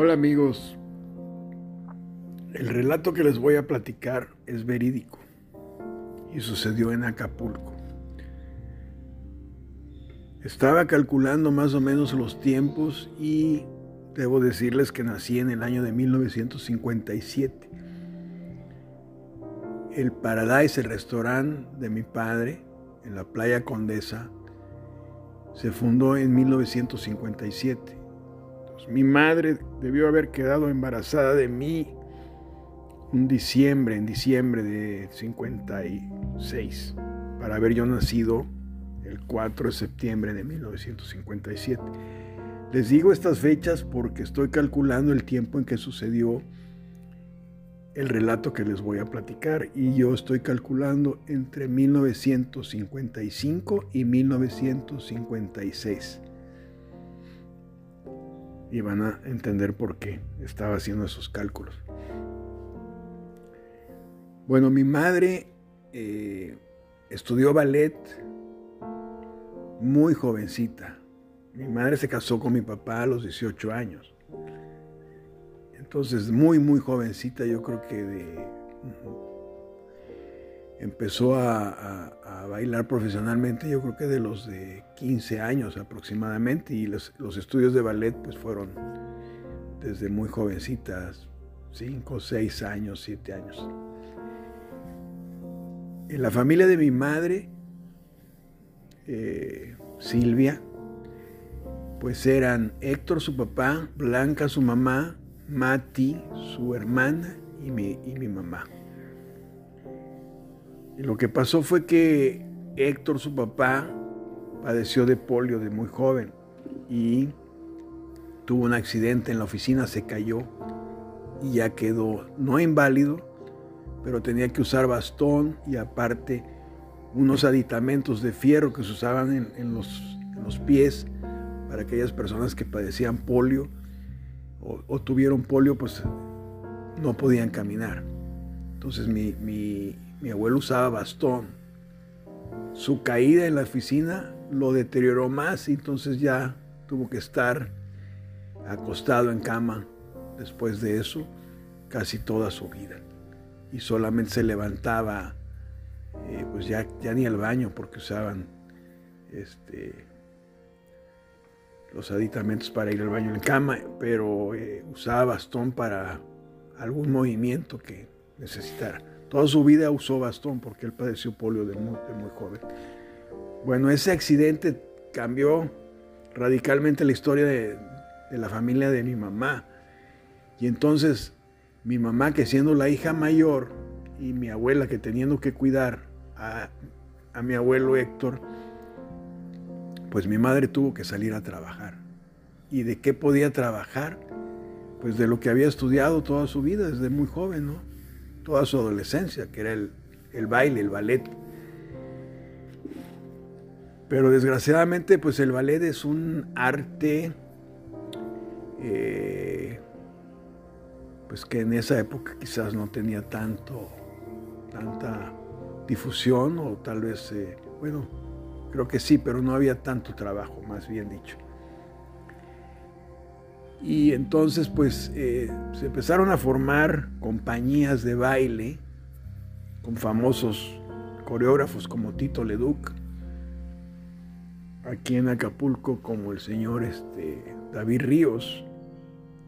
Hola amigos, el relato que les voy a platicar es verídico y sucedió en Acapulco. Estaba calculando más o menos los tiempos y debo decirles que nací en el año de 1957. El Paradise, el restaurante de mi padre en la playa Condesa, se fundó en 1957 mi madre debió haber quedado embarazada de mí un diciembre, en diciembre de 56, para haber yo nacido el 4 de septiembre de 1957. Les digo estas fechas porque estoy calculando el tiempo en que sucedió el relato que les voy a platicar y yo estoy calculando entre 1955 y 1956 y van a entender por qué estaba haciendo esos cálculos. Bueno, mi madre eh, estudió ballet muy jovencita. Mi madre se casó con mi papá a los 18 años. Entonces, muy, muy jovencita, yo creo que de empezó a, bailar profesionalmente, yo creo que de los de 15 años aproximadamente, y los, estudios de ballet pues fueron desde muy jovencitas, 5, 6 años, 7 años. En la familia de mi madre, eh, Silvia, pues eran Héctor su papá, Blanca su mamá, Mati su hermana y mi, y mi mamá. Y lo que pasó fue que Héctor, su papá, padeció de polio de muy joven y tuvo un accidente en la oficina, se cayó y ya quedó no inválido, pero tenía que usar bastón y aparte unos aditamentos de fierro que se usaban en, los, pies para aquellas personas que padecían polio o, tuvieron polio, pues no podían caminar. Entonces mi mi abuelo usaba bastón. Su caída en la oficina lo deterioró más y entonces ya tuvo que estar acostado en cama después de eso casi toda su vida. Y solamente se levantaba, eh, pues ya, ya ni al baño porque usaban este, los aditamentos para ir al baño en cama, pero eh, usaba bastón para algún movimiento que necesitara. Toda su vida usó bastón porque él padeció polio de muy, joven. Bueno, ese accidente cambió radicalmente la historia de, la familia de mi mamá. Y entonces mi mamá, que siendo la hija mayor, y mi abuela, que teniendo que cuidar a, a mi abuelo Héctor, pues mi madre tuvo que salir a trabajar. ¿Y de qué podía trabajar? Pues de lo que había estudiado toda su vida, desde muy joven, ¿no? Toda su adolescencia, que era el, baile, el ballet. Pero desgraciadamente, pues el ballet es un arte, eh, pues que en esa época quizás no tenía tanto, tanta difusión o tal vez, eh, bueno, creo que sí, pero no había tanto trabajo, más bien dicho. Y entonces pues eh, se empezaron a formar compañías de baile con famosos coreógrafos como Tito Leduc, aquí en Acapulco como el señor este, David Ríos,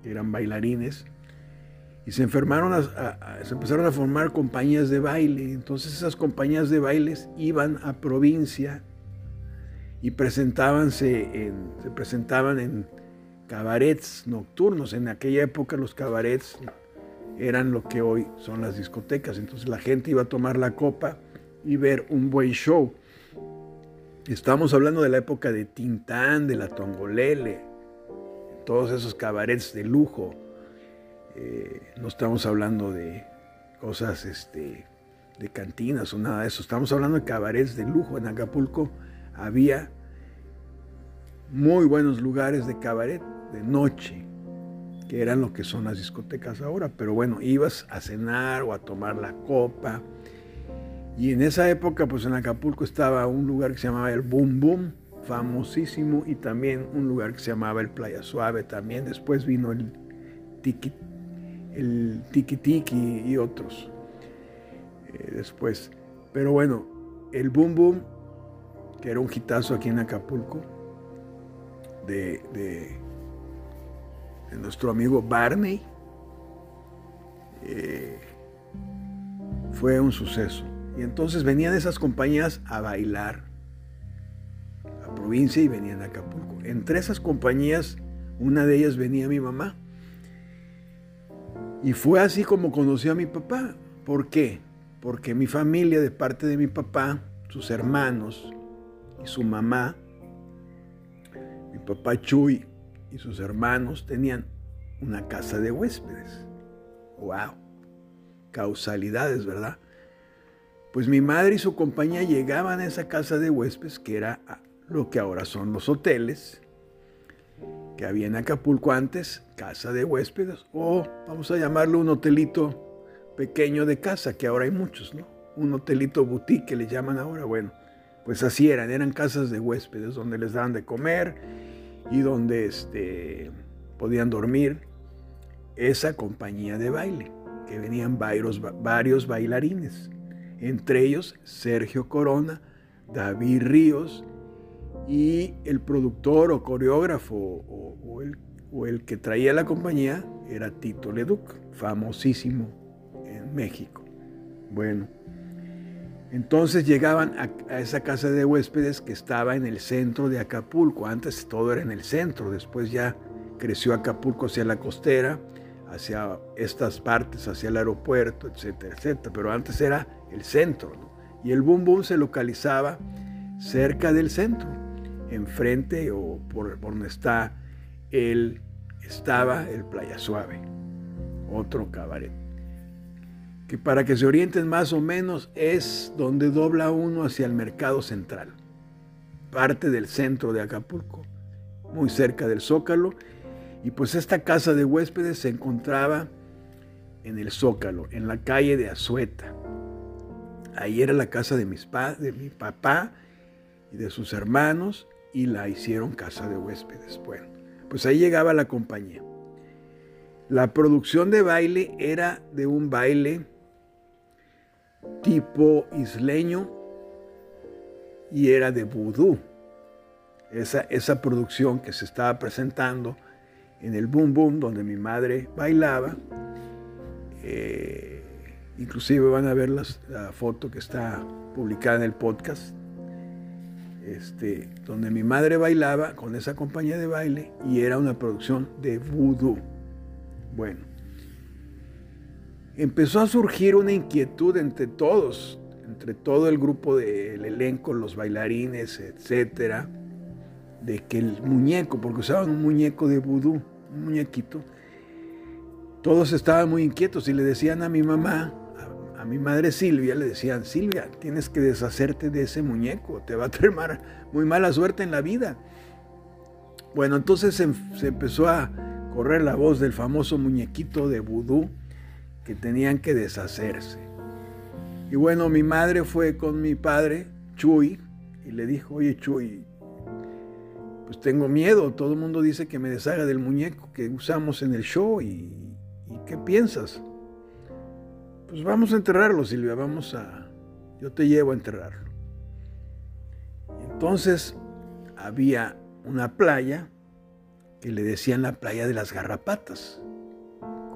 que eran bailarines, y se, enfermaron se empezaron a formar compañías de baile. Entonces esas compañías de bailes iban a provincia y presentábanse en, se presentaban en cabarets nocturnos. En aquella época los cabarets eran lo que hoy son las discotecas. Entonces la gente iba a tomar la copa y ver un buen show. Estamos hablando de la época de Tintán, de la Tongolele, todos esos cabarets de lujo. Eh, no estamos hablando de cosas este, de cantinas o nada de eso. Estamos hablando de cabarets de lujo. En Acapulco había muy buenos lugares de cabaret de noche, que eran lo que son las discotecas ahora. Pero bueno, ibas a cenar o a tomar la copa. Y en esa época, pues en Acapulco estaba un lugar que se llamaba el Boom Boom, famosísimo, y también un lugar que se llamaba el Playa Suave. También después vino el tiki, el tiki tiki y otros eh, después. Pero bueno, el boom boom, que era un hitazo aquí en Acapulco, de, de, nuestro amigo Barney, eh, fue un suceso. Y entonces venían esas compañías a bailar a provincia y venían a Acapulco. Entre esas compañías, una de ellas venía mi mamá. Y fue así como conocí a mi papá. ¿Por qué? Porque mi familia, de parte de mi papá, sus hermanos y su mamá, mi papá Chuy y sus hermanos tenían una casa de huéspedes. ¡Wow! Causalidades, ¿verdad? Pues mi madre y su compañía llegaban a esa casa de huéspedes, que era lo que ahora son los hoteles, que había en Acapulco antes, casa de huéspedes, o vamos a llamarlo un hotelito pequeño de casa, que ahora hay muchos, ¿no? Un hotelito boutique que le llaman ahora, bueno, pues así eran, eran casas de huéspedes donde les daban de comer y donde este, podían dormir esa compañía de baile, que venían varios, bailarines entre ellos Sergio Corona, David Ríos y el productor o coreógrafo o, el, que traía la compañía era Tito Leduc, famosísimo en México. Bueno, entonces llegaban a, esa casa de huéspedes que estaba en el centro de Acapulco. Antes todo era en el centro, después ya creció Acapulco hacia la costera, hacia estas partes, hacia el aeropuerto, etcétera, etcétera. Pero antes era el centro. Y el boom boom se localizaba cerca del centro, enfrente o por, donde está el, estaba el Playa Suave, otro cabaret. Que para que se orienten más o menos es donde dobla uno hacia el mercado central, parte del centro de Acapulco, muy cerca del Zócalo. Y pues esta casa de huéspedes se encontraba en el Zócalo, en la calle de Azueta. Ahí era la casa de, mis de mi papá y de sus hermanos y la hicieron casa de huéspedes. Bueno, pues ahí llegaba la compañía. La producción de baile era de un baile tipo isleño y era de vudú. Esa, esa producción que se estaba presentando en el Boom Boom, donde mi madre bailaba, eh, Inclusive van a ver la foto que está publicada en el podcast, este, donde mi madre bailaba con esa compañía de baile y era una producción de voodoo. Bueno, empezó a surgir una inquietud entre todos, entre todo el grupo del elenco, los bailarines, etcétera, de que el muñeco, porque usaban un muñeco de vudú, un muñequito, todos estaban muy inquietos y le decían a mi mamá, a mi madre Silvia le decían, Silvia, tienes que deshacerte de ese muñeco, te va a traer muy mala suerte en la vida. Bueno, entonces se, se, empezó a correr la voz del famoso muñequito de vudú que tenían que deshacerse. Y bueno, mi madre fue con mi padre, Chuy, y le dijo, oye Chuy, pues tengo miedo, todo el mundo dice que me deshaga del muñeco que usamos en el show y, ¿y qué piensas? Pues vamos a enterrarlo, Silvia, vamos a... Yo te llevo a enterrarlo. Entonces había una playa que le decían la playa de las garrapatas.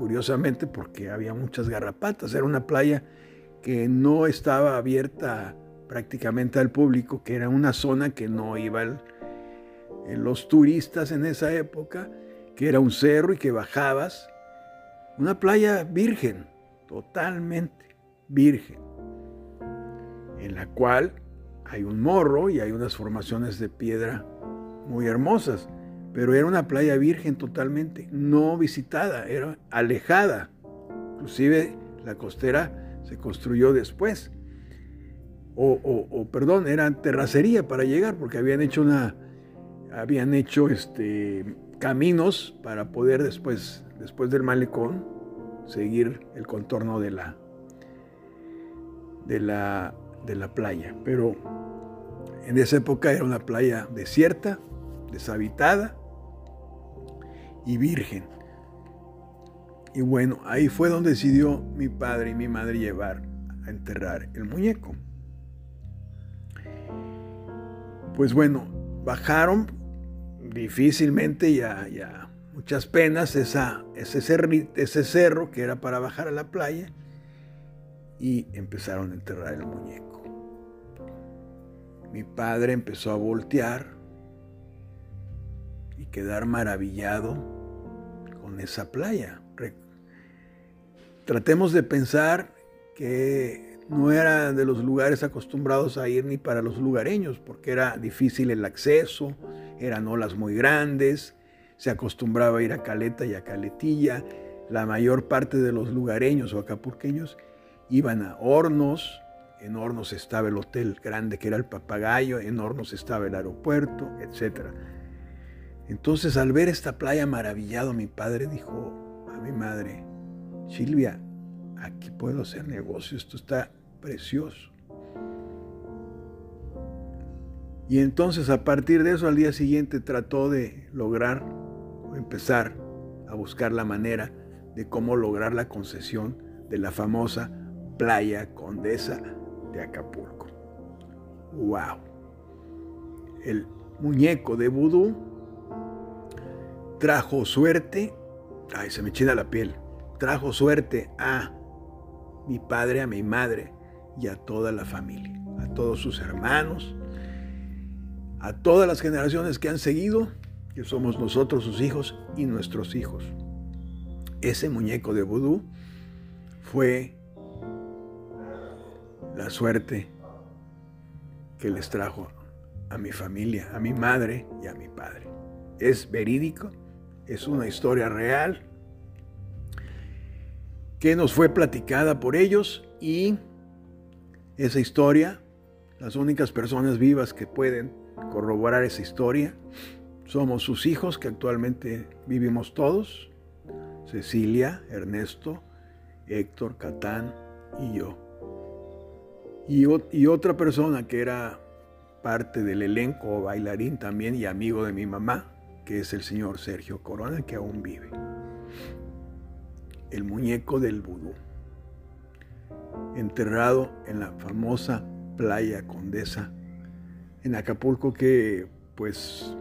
Curiosamente porque había muchas garrapatas. Era una playa que no estaba abierta prácticamente al público, que era una zona que no iban los turistas en esa época, que era un cerro y que bajabas. Una playa virgen totalmente virgen, en la cual hay un morro y hay unas formaciones de piedra muy hermosas, pero era una playa virgen totalmente, no visitada, era alejada. Inclusive la costera se construyó después. O, perdón, era terracería para llegar, porque habían hecho una, habían hecho este, caminos para poder después, después del malecón, seguir el contorno de la, de la, de la playa. Pero en esa época era una playa desierta, deshabitada y virgen. Y bueno, ahí fue donde decidió mi padre y mi madre llevar a enterrar el muñeco. Pues bueno, bajaron difícilmente ya, ya muchas penas ese, ese cerro que era para bajar a la playa y empezaron a enterrar el muñeco. Mi padre empezó a voltear y quedar maravillado con esa playa. Tratemos de pensar que no era de los lugares acostumbrados a ir ni para los lugareños, porque era difícil el acceso, eran olas muy grandes, se acostumbraba a ir a Caleta y a Caletilla. La mayor parte de los lugareños o acapurqueños iban a Hornos, en Hornos estaba el hotel grande que era el Papagayo, en Hornos estaba el aeropuerto, etc. Entonces al ver esta playa maravillado, mi padre dijo a mi madre, Silvia, aquí puedo hacer negocio, esto está precioso. Y entonces a partir de eso al día siguiente trató de lograr o empezar a buscar la manera de cómo lograr la concesión de la famosa playa Condesa de Acapulco. ¡Wow! El muñeco de vudú trajo suerte, ay, se me china la piel, trajo suerte a mi padre, a mi madre y a toda la familia, a todos sus hermanos, a todas las generaciones que han seguido, que somos nosotros sus hijos y nuestros hijos. Ese muñeco de vudú fue la suerte que les trajo a mi familia, a mi madre y a mi padre. Es verídico, es una historia real que nos fue platicada por ellos y esa historia, las únicas personas vivas que pueden corroborar esa historia, somos sus hijos que actualmente vivimos todos, Cecilia, Ernesto, Héctor, Catán y yo. Y, otra persona que era parte del elenco, bailarín también y amigo de mi mamá, que es el señor Sergio Corona, que aún vive el muñeco del vudú, enterrado en la famosa playa Condesa en Acapulco que pues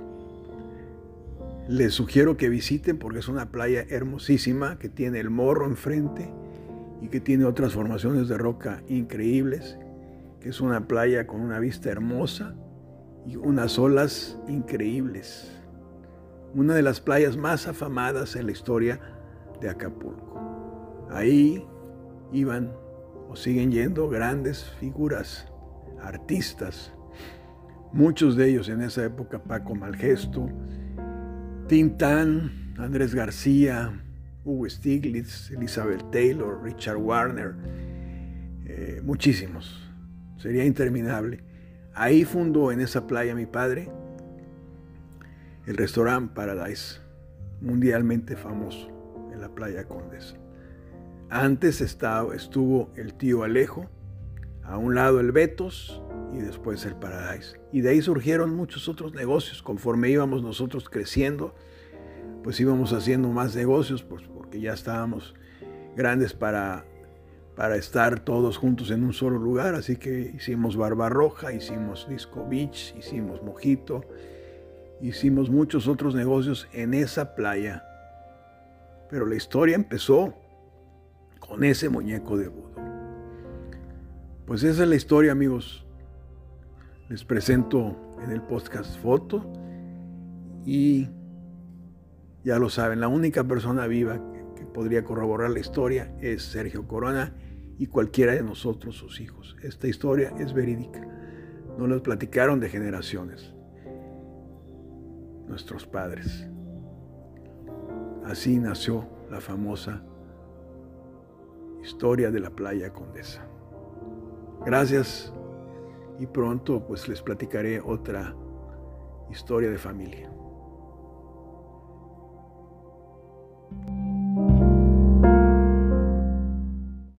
les sugiero que visiten porque es una playa hermosísima que tiene el morro enfrente y que tiene otras formaciones de roca increíbles, que es una playa con una vista hermosa y unas olas increíbles. Una de las playas más afamadas en la historia de Acapulco. Ahí iban o siguen yendo grandes figuras, artistas, muchos de ellos en esa época, Paco Malgesto, Tintán, Andrés García, Hugo Stiglitz, Elizabeth Taylor, Richard Warner, eh, muchísimos. Sería interminable. Ahí fundó en esa playa mi padre el restaurante Paradise, mundialmente famoso en la playa Condesa. Antes estuvo el tío Alejo, a un lado el Betos y después el Paradise. Y de ahí surgieron muchos otros negocios. Conforme íbamos nosotros creciendo, pues íbamos haciendo más negocios, pues porque ya estábamos grandes para, para estar todos juntos en un solo lugar. Así que hicimos Barbarroja, hicimos Disco Beach, hicimos Mojito, hicimos muchos otros negocios en esa playa. Pero la historia empezó con ese muñeco de vudú. Pues esa es la historia, amigos. Les presento en el podcast foto y ya lo saben, la única persona viva que, podría corroborar la historia es Sergio Corona y cualquiera de nosotros, sus hijos. Esta historia es verídica. No nos platicaron de generaciones. Nuestros padres. Así nació la famosa Historia de la playa Condesa. Gracias y pronto pues les platicaré otra historia de familia.